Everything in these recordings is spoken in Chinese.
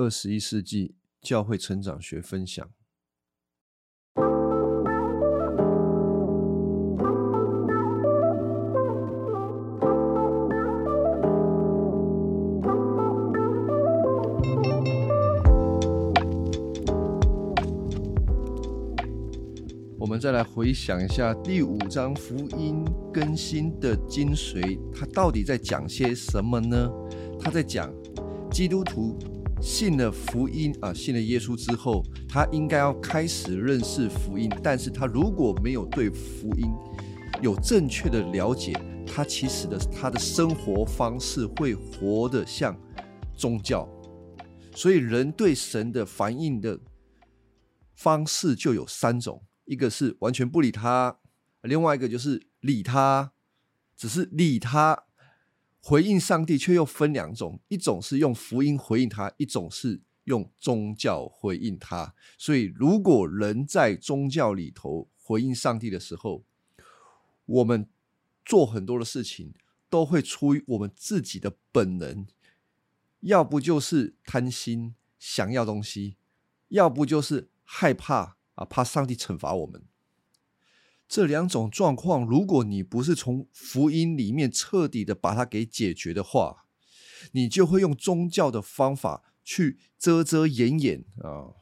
二十一世纪教会成长学分享。我们再来回想一下第五章福音更新的精髓，它到底在讲些什么呢？它在讲基督徒信了福音啊，信了耶稣之后，他应该要开始认识福音。但是他如果没有对福音有正确的了解，他其实的他的生活方式会活得像宗教。所以人对神的反应的方式就有三种。一个是完全不理他，另外一个就是理他，只是理他回应上帝，却又分两种：一种是用福音回应他，一种是用宗教回应他。所以，如果人在宗教里头回应上帝的时候，我们做很多的事情都会出于我们自己的本能，要不就是贪心想要东西，要不就是害怕。啊，怕上帝惩罚我们。这两种状况，如果你不是从福音里面彻底的把它给解决的话，你就会用宗教的方法去遮遮掩掩啊，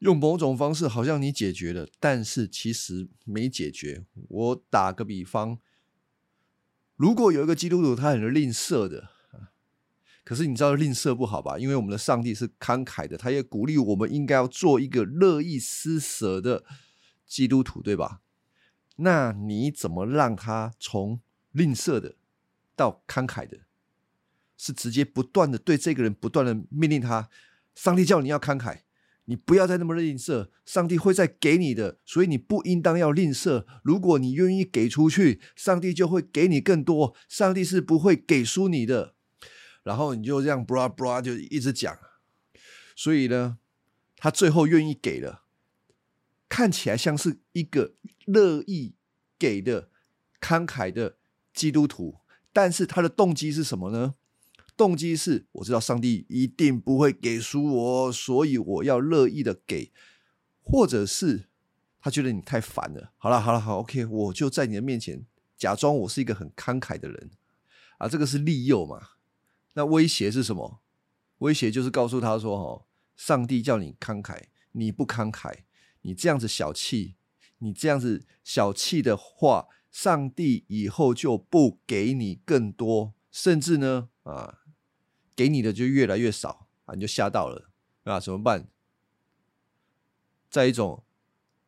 用某种方式好像你解决了，但是其实没解决。我打个比方，如果有一个基督徒，他很吝啬的。可是你知道吝啬不好吧？因为我们的上帝是慷慨的，他也鼓励我们应该要做一个乐意施舍的基督徒，对吧？那你怎么让他从吝啬的到慷慨的？是直接不断的对这个人不断的命令他，上帝叫你要慷慨，你不要再那么吝啬，上帝会再给你的，所以你不应当要吝啬。如果你愿意给出去，上帝就会给你更多，上帝是不会给输你的。然后你就这样 bra bra 就一直讲，所以呢，他最后愿意给了，看起来像是一个乐意给的慷慨的基督徒，但是他的动机是什么呢？动机是我知道上帝一定不会给输我，所以我要乐意的给，或者是他觉得你太烦了。好了好了好，OK，我就在你的面前假装我是一个很慷慨的人啊，这个是利诱嘛。那威胁是什么？威胁就是告诉他说：“哦，上帝叫你慷慨，你不慷慨，你这样子小气，你这样子小气的话，上帝以后就不给你更多，甚至呢，啊，给你的就越来越少啊，你就吓到了啊？怎么办？在一种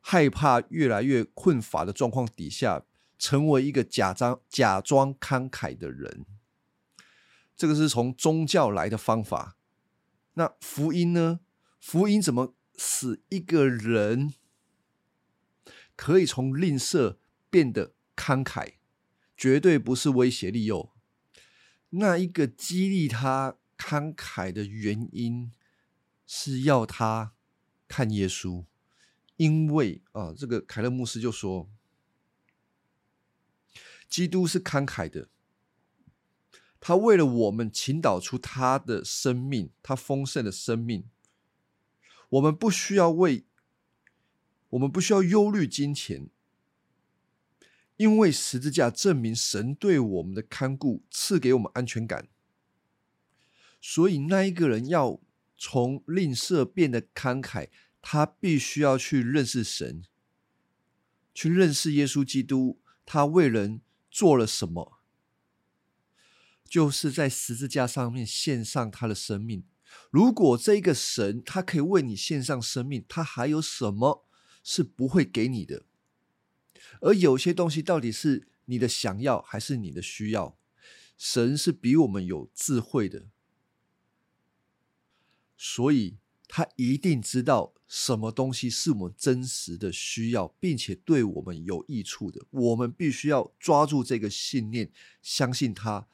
害怕越来越困乏的状况底下，成为一个假装假装慷慨的人。”这个是从宗教来的方法，那福音呢？福音怎么使一个人可以从吝啬变得慷慨？绝对不是威胁利诱。那一个激励他慷慨的原因，是要他看耶稣，因为啊，这个凯勒牧师就说，基督是慷慨的。他为了我们倾倒出他的生命，他丰盛的生命。我们不需要为，我们不需要忧虑金钱，因为十字架证明神对我们的看顾，赐给我们安全感。所以，那一个人要从吝啬变得慷慨，他必须要去认识神，去认识耶稣基督，他为人做了什么。就是在十字架上面献上他的生命。如果这个神他可以为你献上生命，他还有什么是不会给你的？而有些东西到底是你的想要还是你的需要？神是比我们有智慧的，所以他一定知道什么东西是我们真实的需要，并且对我们有益处的。我们必须要抓住这个信念，相信他。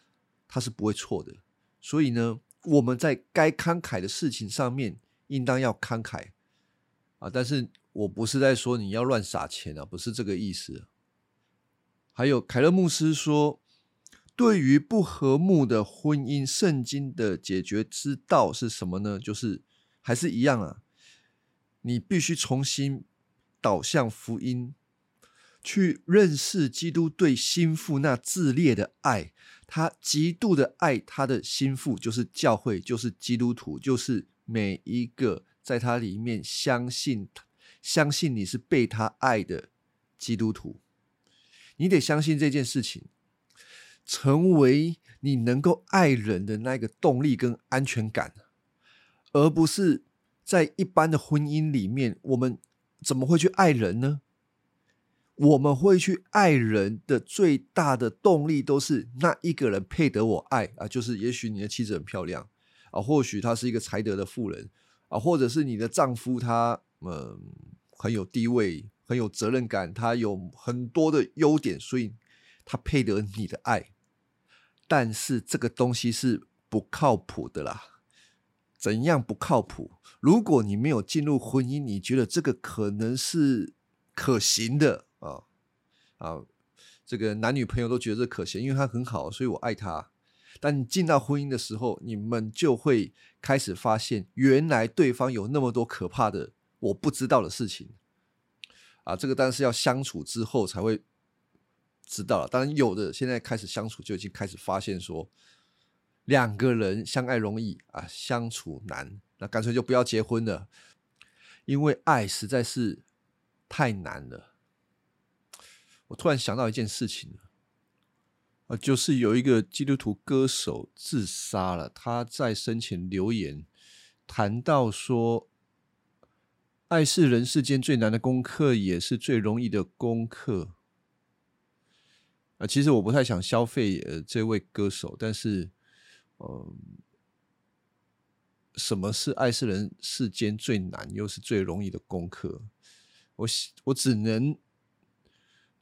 他是不会错的，所以呢，我们在该慷慨的事情上面，应当要慷慨啊。但是我不是在说你要乱撒钱啊，不是这个意思。还有凯勒牧师说，对于不和睦的婚姻，圣经的解决之道是什么呢？就是还是一样啊，你必须重新导向福音，去认识基督对心腹那炽烈的爱，他极度的爱他的心腹，就是教会，就是基督徒，就是每一个在他里面相信、相信你是被他爱的基督徒。你得相信这件事情。成为你能够爱人的那个动力跟安全感，而不是在一般的婚姻里面，我们怎么会去爱人呢？我们会去爱人的最大的动力都是那一个人配得我爱啊，就是也许你的妻子很漂亮啊，或许她是一个才德的妇人啊，或者是你的丈夫他嗯很有地位，很有责任感，他有很多的优点，所以他配得你的爱。但是这个东西是不靠谱的啦。怎样不靠谱？如果你没有进入婚姻，你觉得这个可能是可行的啊，这个男女朋友都觉得这可行，因为他很好，所以我爱他。但进到婚姻的时候，你们就会开始发现，原来对方有那么多可怕的我不知道的事情啊。这个当然是要相处之后才会。知道了，当然有的现在开始相处就已经开始发现说，两个人相爱容易啊，相处难，那干脆就不要结婚了，因为爱实在是太难了。我突然想到一件事情啊，就是有一个基督徒歌手自杀了，他在生前留言谈到说，爱是人世间最难的功课，也是最容易的功课。啊，其实我不太想消费呃这位歌手，但是，嗯，什么是爱是人世间最难又是最容易的功课？我我只能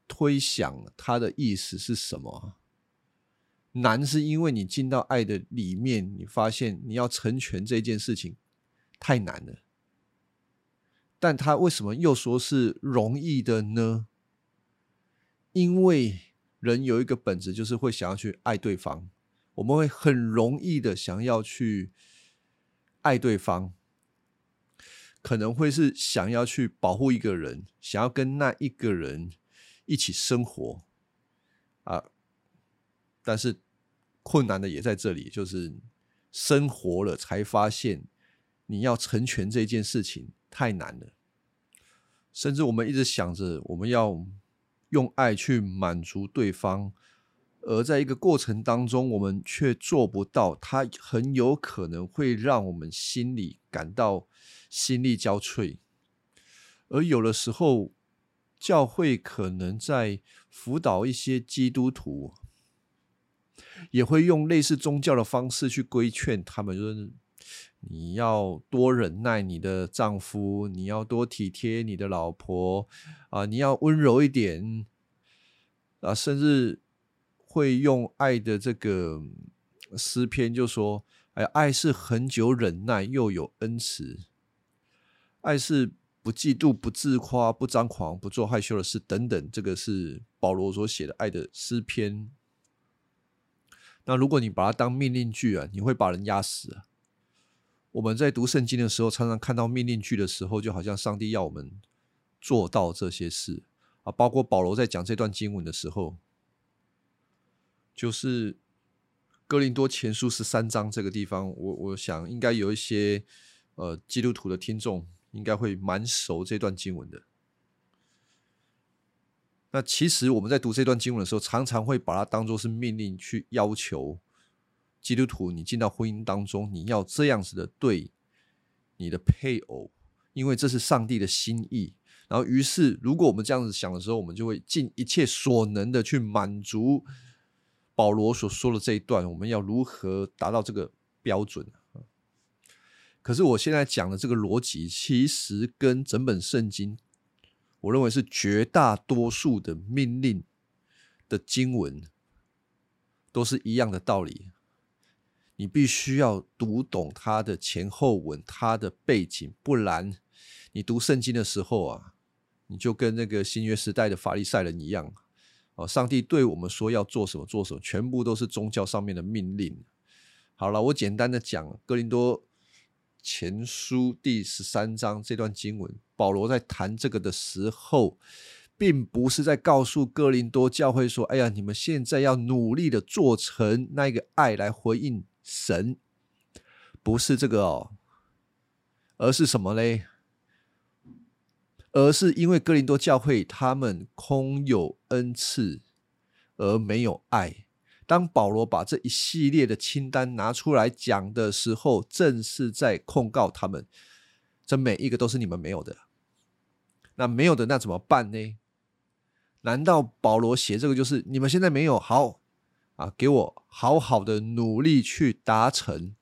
推想他的意思是什么？难是因为你进到爱的里面，你发现你要成全这件事情太难了。但他为什么又说是容易的呢？因为。人有一个本质，就是会想要去爱对方。我们会很容易的想要去爱对方，可能会是想要去保护一个人，想要跟那一个人一起生活啊。但是困难的也在这里，就是生活了才发现，你要成全这件事情太难了。甚至我们一直想着，我们要。用爱去满足对方，而在一个过程当中，我们却做不到，它很有可能会让我们心里感到心力交瘁。而有的时候，教会可能在辅导一些基督徒，也会用类似宗教的方式去规劝他们，就是。你要多忍耐你的丈夫，你要多体贴你的老婆啊！你要温柔一点啊！甚至会用爱的这个诗篇，就说：“哎，爱是很久忍耐，又有恩慈；爱是不嫉妒、不自夸、不张狂、不做害羞的事。”等等，这个是保罗所写的爱的诗篇。那如果你把它当命令句啊，你会把人压死啊！我们在读圣经的时候，常常看到命令句的时候，就好像上帝要我们做到这些事啊。包括保罗在讲这段经文的时候，就是哥林多前书十三章这个地方，我我想应该有一些呃基督徒的听众应该会蛮熟这段经文的。那其实我们在读这段经文的时候，常常会把它当做是命令去要求。基督徒，你进到婚姻当中，你要这样子的对你的配偶，因为这是上帝的心意。然后，于是如果我们这样子想的时候，我们就会尽一切所能的去满足保罗所说的这一段。我们要如何达到这个标准？可是我现在讲的这个逻辑，其实跟整本圣经，我认为是绝大多数的命令的经文都是一样的道理。你必须要读懂它的前后文，它的背景，不然你读圣经的时候啊，你就跟那个新约时代的法利赛人一样哦，上帝对我们说要做什么做什么，全部都是宗教上面的命令。好了，我简单的讲《哥林多前书》第十三章这段经文，保罗在谈这个的时候，并不是在告诉哥林多教会说：“哎呀，你们现在要努力的做成那个爱来回应神。”不是这个哦，而是什么嘞？而是因为哥林多教会他们空有恩赐而没有爱。当保罗把这一系列的清单拿出来讲的时候，正是在控告他们，这每一个都是你们没有的。那没有的，那怎么办呢？难道保罗写这个就是你们现在没有好啊？给我好好的努力去达成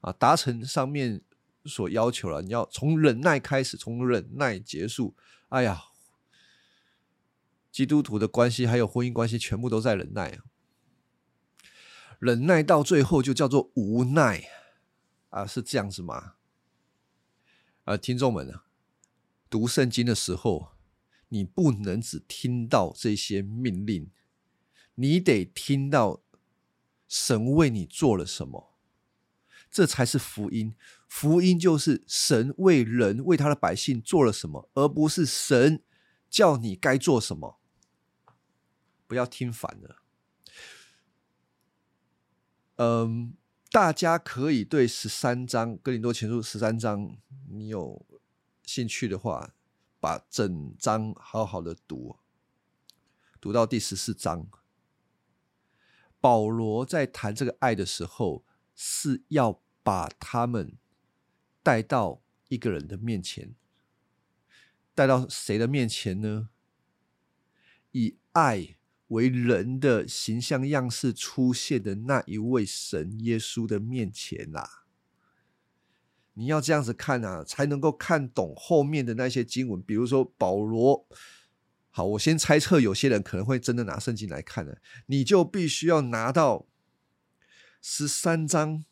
啊，达成上面所要求了。你要从忍耐开始，从忍耐结束。哎呀，基督徒的关系还有婚姻关系，全部都在忍耐啊。忍耐到最后就叫做无奈啊，是这样子吗？啊，听众们啊，读圣经的时候，你不能只听到这些命令，你得听到神为你做了什么，这才是福音。福音就是神为人为他的百姓做了什么，而不是神叫你该做什么。不要听反了。嗯，大家可以对十三章《哥林多前书》十三章，你有兴趣的话，把整章好好的读，读到第十四章。保罗在谈这个爱的时候，是要把他们带到一个人的面前，带到谁的面前呢？以爱。为人的形象样式出现的那一位神耶稣的面前啦，你要这样子看啊，才能够看懂后面的那些经文。比如说保罗，好，我先猜测有些人可能会真的拿圣经来看的，你就必须要拿到十三章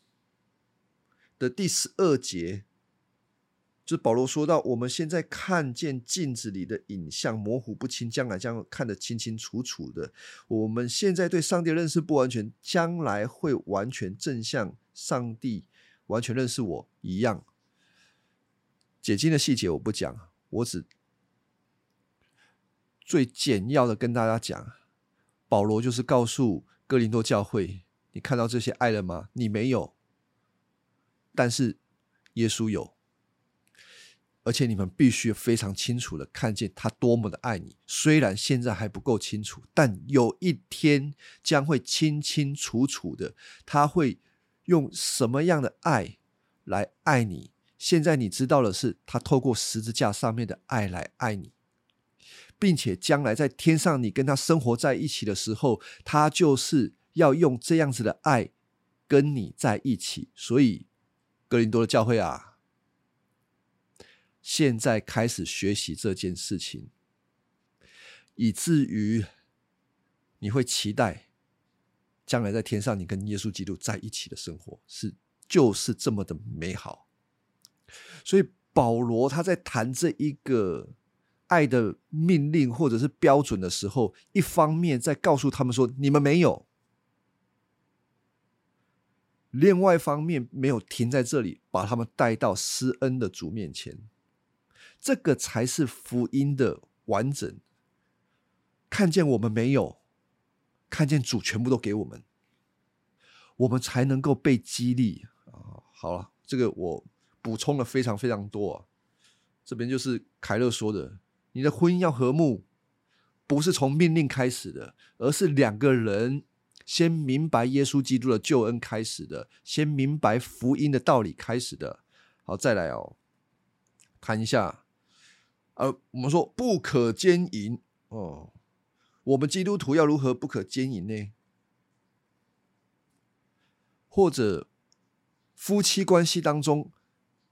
的第十二节。就保罗说到，我们现在看见镜子里的影像模糊不清，将来将看得清清楚楚的。我们现在对上帝认识不完全，将来会完全正像上帝完全认识我一样。解经的细节我不讲，我只最简要的跟大家讲，保罗就是告诉哥林多教会：你看到这些爱了吗？你没有，但是耶稣有。而且你们必须非常清楚的看见他多么的爱你，虽然现在还不够清楚，但有一天将会清清楚楚的。他会用什么样的爱来爱你？现在你知道的是，他透过十字架上面的爱来爱你，并且将来在天上你跟他生活在一起的时候，他就是要用这样子的爱跟你在一起。所以，格林多的教会啊。现在开始学习这件事情，以至于你会期待将来在天上，你跟耶稣基督在一起的生活是就是这么的美好。所以保罗他在谈这一个爱的命令或者是标准的时候，一方面在告诉他们说你们没有，另外一方面没有停在这里，把他们带到施恩的主面前。这个才是福音的完整。看见我们没有，看见主全部都给我们，我们才能够被激励啊！好了，这个我补充了非常非常多啊。这边就是凯勒说的：你的婚姻要和睦，不是从命令开始的，而是两个人先明白耶稣基督的救恩开始的，先明白福音的道理开始的。好，再来哦，谈一下。呃，我们说不可奸淫哦，我们基督徒要如何不可奸淫呢？或者夫妻关系当中，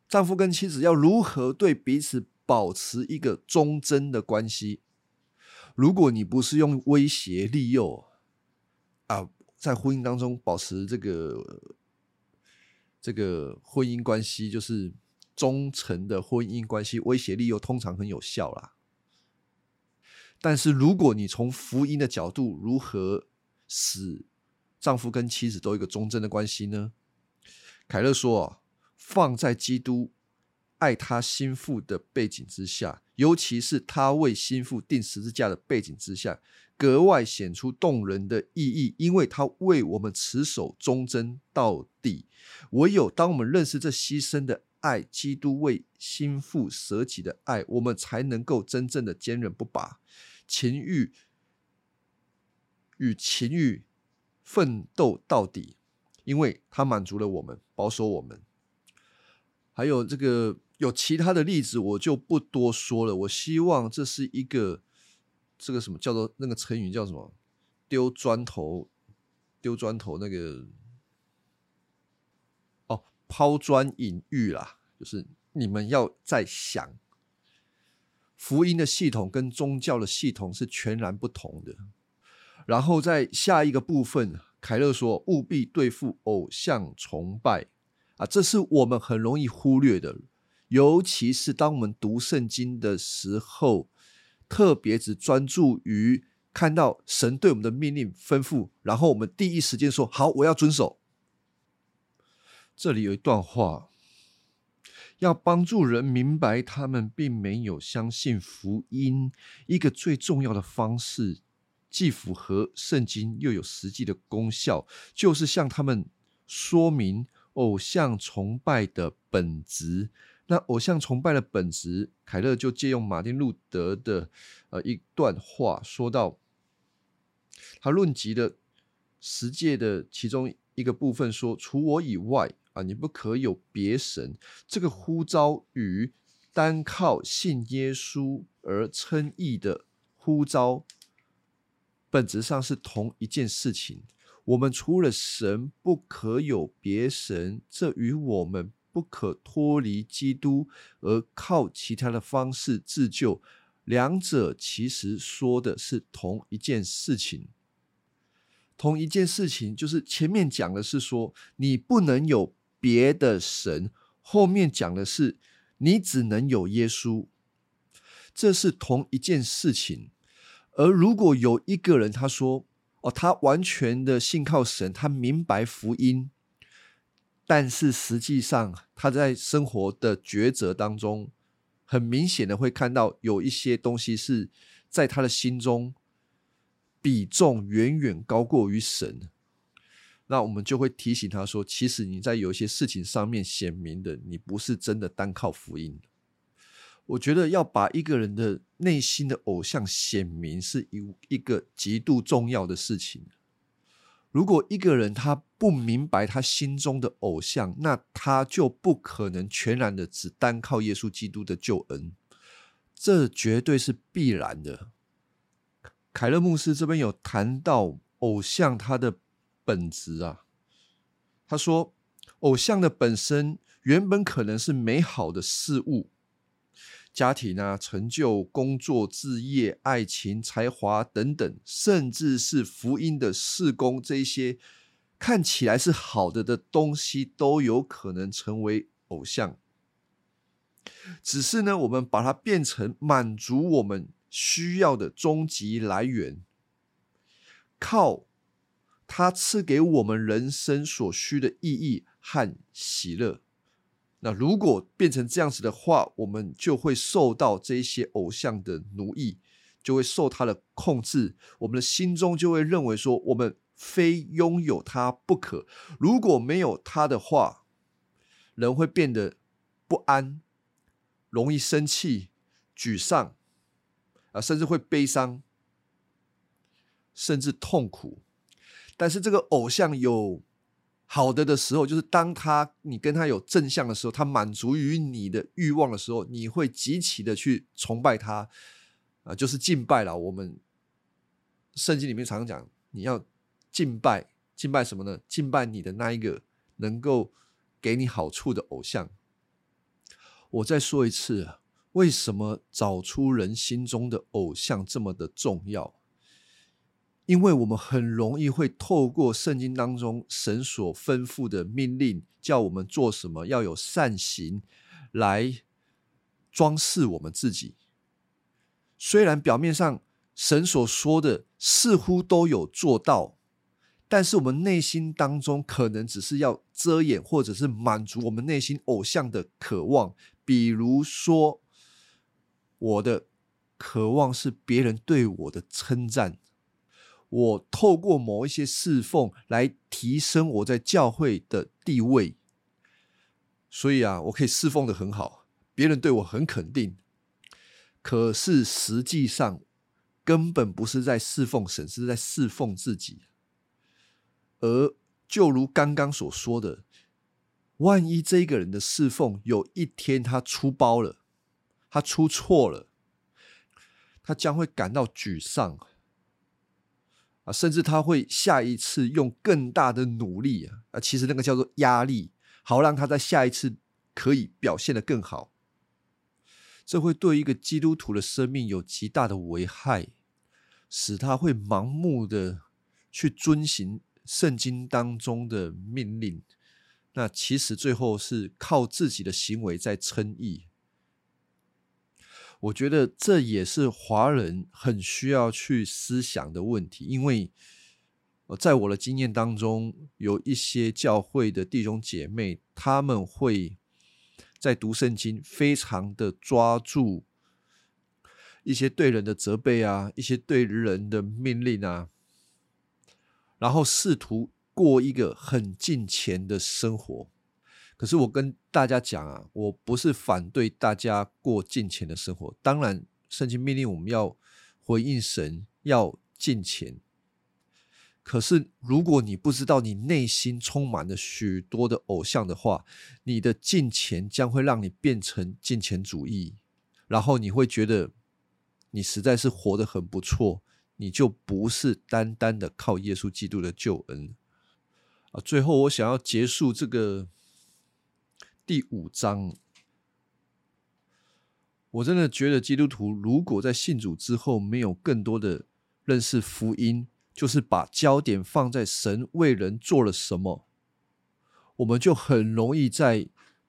丈夫跟妻子要如何对彼此保持一个忠贞的关系？如果你不是用威胁利诱啊，在婚姻当中保持这个这个婚姻关系，就是。忠诚的婚姻关系，威胁利诱通常很有效啦。但是如果你从福音的角度，如何使丈夫跟妻子都有一个忠贞的关系呢？凯勒说啊，放在基督爱他心腹的背景之下，尤其是他为心腹定十字架的背景之下，格外显出动人的意义，因为他为我们持守忠贞到底。唯有当我们认识这牺牲的爱，基督为心腹舍己的爱，我们才能够真正的坚韧不拔。情欲与情欲奋斗到底，因为它满足了我们，保守我们。还有这个有其他的例子，我就不多说了。我希望这是一个这个什么叫做那个成语叫什么？丢砖头，丢砖头那个，抛砖引玉啦，就是你们要在想。福音的系统跟宗教的系统是全然不同的。然后在下一个部分，凯勒说：“务必对付偶像崇拜啊，这是我们很容易忽略的，尤其是当我们读圣经的时候，特别只专注于看到神对我们的命令吩咐，然后我们第一时间说好，我要遵守。”这里有一段话。要帮助人明白，他们并没有相信福音。一个最重要的方式，既符合圣经又有实际的功效，就是向他们说明偶像崇拜的本质。那偶像崇拜的本质，凯勒就借用马丁路德的呃一段话，说到他论及的十诫的其中一个部分，说除我以外。啊！你不可有别神。这个呼召与单靠信耶稣而称义的呼召，本质上是同一件事情。我们除了神不可有别神，这与我们不可脱离基督而靠其他的方式自救，两者其实说的是同一件事情。同一件事情，就是前面讲的是说，你不能有。别的神后面讲的是你只能有耶稣，这是同一件事情。而如果有一个人他说哦，他完全的信靠神，他明白福音，但是实际上他在生活的抉择当中，很明显的会看到有一些东西是在他的心中比重远远高过于神。那我们就会提醒他说：“其实你在有一些事情上面显明的，你不是真的单靠福音。”我觉得要把一个人的内心的偶像显明，是一一个极度重要的事情。如果一个人他不明白他心中的偶像，那他就不可能全然的只单靠耶稣基督的救恩，这绝对是必然的。凯勒牧师这边有谈到偶像他的。本质啊，他说，偶像的本身原本可能是美好的事物，家庭啊、成就、工作、置业、爱情、才华等等，甚至是福音的事工，这些看起来是好的的东西，都有可能成为偶像。只是呢，我们把它变成满足我们需要的终极来源，靠。他赐给我们人生所需的意义和喜乐。那如果变成这样子的话，我们就会受到这些偶像的奴役，就会受他的控制。我们的心中就会认为说，我们非拥有他不可。如果没有他的话，人会变得不安，容易生气、沮丧啊，甚至会悲伤，甚至痛苦。但是这个偶像有好的的时候，就是当他你跟他有正向的时候，他满足于你的欲望的时候，你会极其的去崇拜他啊，就是敬拜了。我们圣经里面常常讲，你要敬拜，敬拜什么呢？敬拜你的那一个能够给你好处的偶像。我再说一次，为什么找出人心中的偶像这么的重要？因为我们很容易会透过圣经当中神所吩咐的命令，叫我们做什么要有善行，来装饰我们自己。虽然表面上神所说的似乎都有做到，但是我们内心当中可能只是要遮掩，或者是满足我们内心偶像的渴望。比如说，我的渴望是别人对我的称赞，我透过某一些侍奉来提升我在教会的地位，所以啊，我可以侍奉的很好，别人对我很肯定。可是实际上，根本不是在侍奉神，是在侍奉自己。而就如刚刚所说的，万一这个人的侍奉有一天他出包了，他出错了，他将会感到沮丧啊，甚至他会下一次用更大的努力啊，啊，其实那个叫做压力，好让他在下一次可以表现的更好。这会对一个基督徒的生命有极大的危害，使他会盲目的去遵行圣经当中的命令。那其实最后是靠自己的行为在称义。我觉得这也是华人很需要去思想的问题，因为在我的经验当中，有一些教会的弟兄姐妹，他们会。在读圣经，非常的抓住一些对人的责备啊，一些对人的命令啊，然后试图过一个很近前的生活。可是我跟大家讲啊，我不是反对大家过近钱的生活，当然圣经命令我们要回应神，要近钱。可是，如果你不知道你内心充满了许多的偶像的话，你的金钱将会让你变成金钱主义，然后你会觉得你实在是活得很不错，你就不是单单的靠耶稣基督的救恩啊。最后，我想要结束这个第五章，我真的觉得基督徒如果在信主之后没有更多的认识福音。就是把焦点放在神为人做了什么，我们就很容易在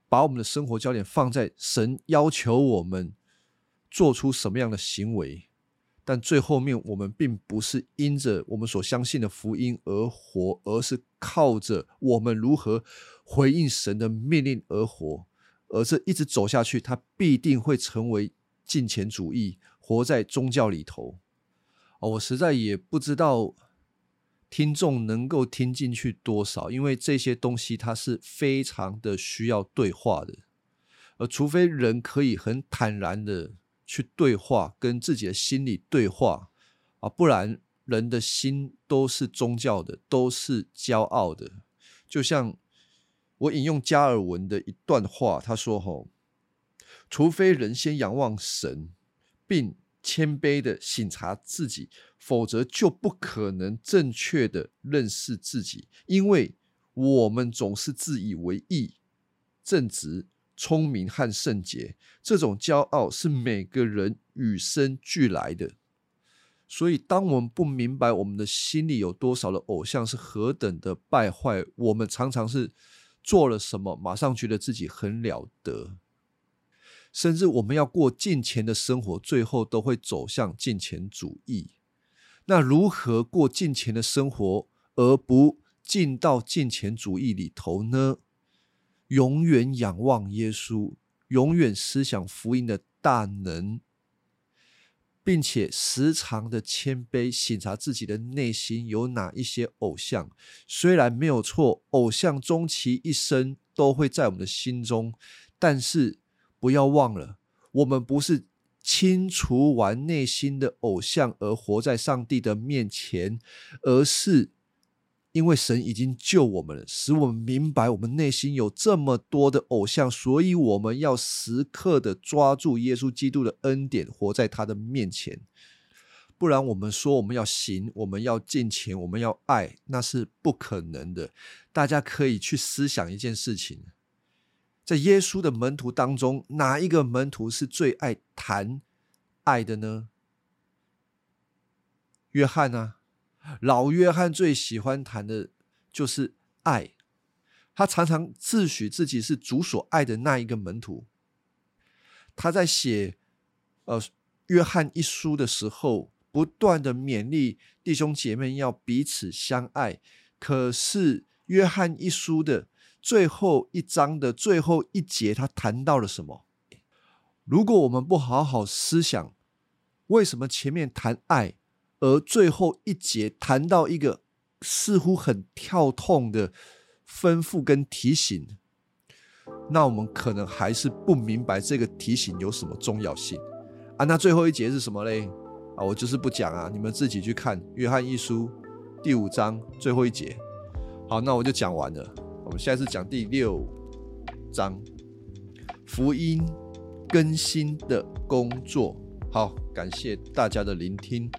把我们的生活焦点放在神要求我们做出什么样的行为，但最后面我们并不是因着我们所相信的福音而活，而是靠着我们如何回应神的命令而活，而这一直走下去，它必定会成为金钱主义，活在宗教里头。我实在也不知道听众能够听进去多少，因为这些东西它是非常的需要对话的，而除非人可以很坦然的去对话，跟自己的心理对话啊，不然人的心都是宗教的，都是骄傲的。就像我引用加尔文的一段话，他说：“吼，除非人先仰望神，并。”谦卑的省察自己，否则就不可能正确的认识自己。因为我们总是自以为意、正直、聪明和圣洁，这种骄傲是每个人与生俱来的。所以，当我们不明白我们的心里有多少的偶像是何等的败坏，我们常常是做了什么，马上觉得自己很了得。甚至我们要过金钱的生活，最后都会走向金钱主义。那如何过金钱的生活，而不进到金钱主义里头呢？永远仰望耶稣，永远思想福音的大能，并且时常的谦卑，审查自己的内心有哪一些偶像。虽然没有错，偶像终其一生都会在我们的心中，但是。不要忘了，我们不是清除完内心的偶像而活在上帝的面前，而是因为神已经救我们了，使我们明白我们内心有这么多的偶像，所以我们要时刻的抓住耶稣基督的恩典，活在他的面前。不然，我们说我们要行，我们要敬钱，我们要爱，那是不可能的。大家可以去思想一件事情。在耶稣的门徒当中，哪一个门徒是最爱谈爱的呢？约翰啊，老约翰最喜欢谈的就是爱，他常常自诩自己是主所爱的那一个门徒。他在写呃约翰一书的时候，不断的勉励弟兄姐妹要彼此相爱。可是约翰一书的最后一章的最后一节，他谈到了什么？如果我们不好好思想，为什么前面谈爱，而最后一节谈到一个似乎很跳痛的吩咐跟提醒？那我们可能还是不明白这个提醒有什么重要性啊？那最后一节是什么嘞？啊，我就是不讲啊，你们自己去看《约翰一书》第五章最后一节。好，那我就讲完了。我们下次讲第六章福音更新的工作。好，感谢大家的聆听。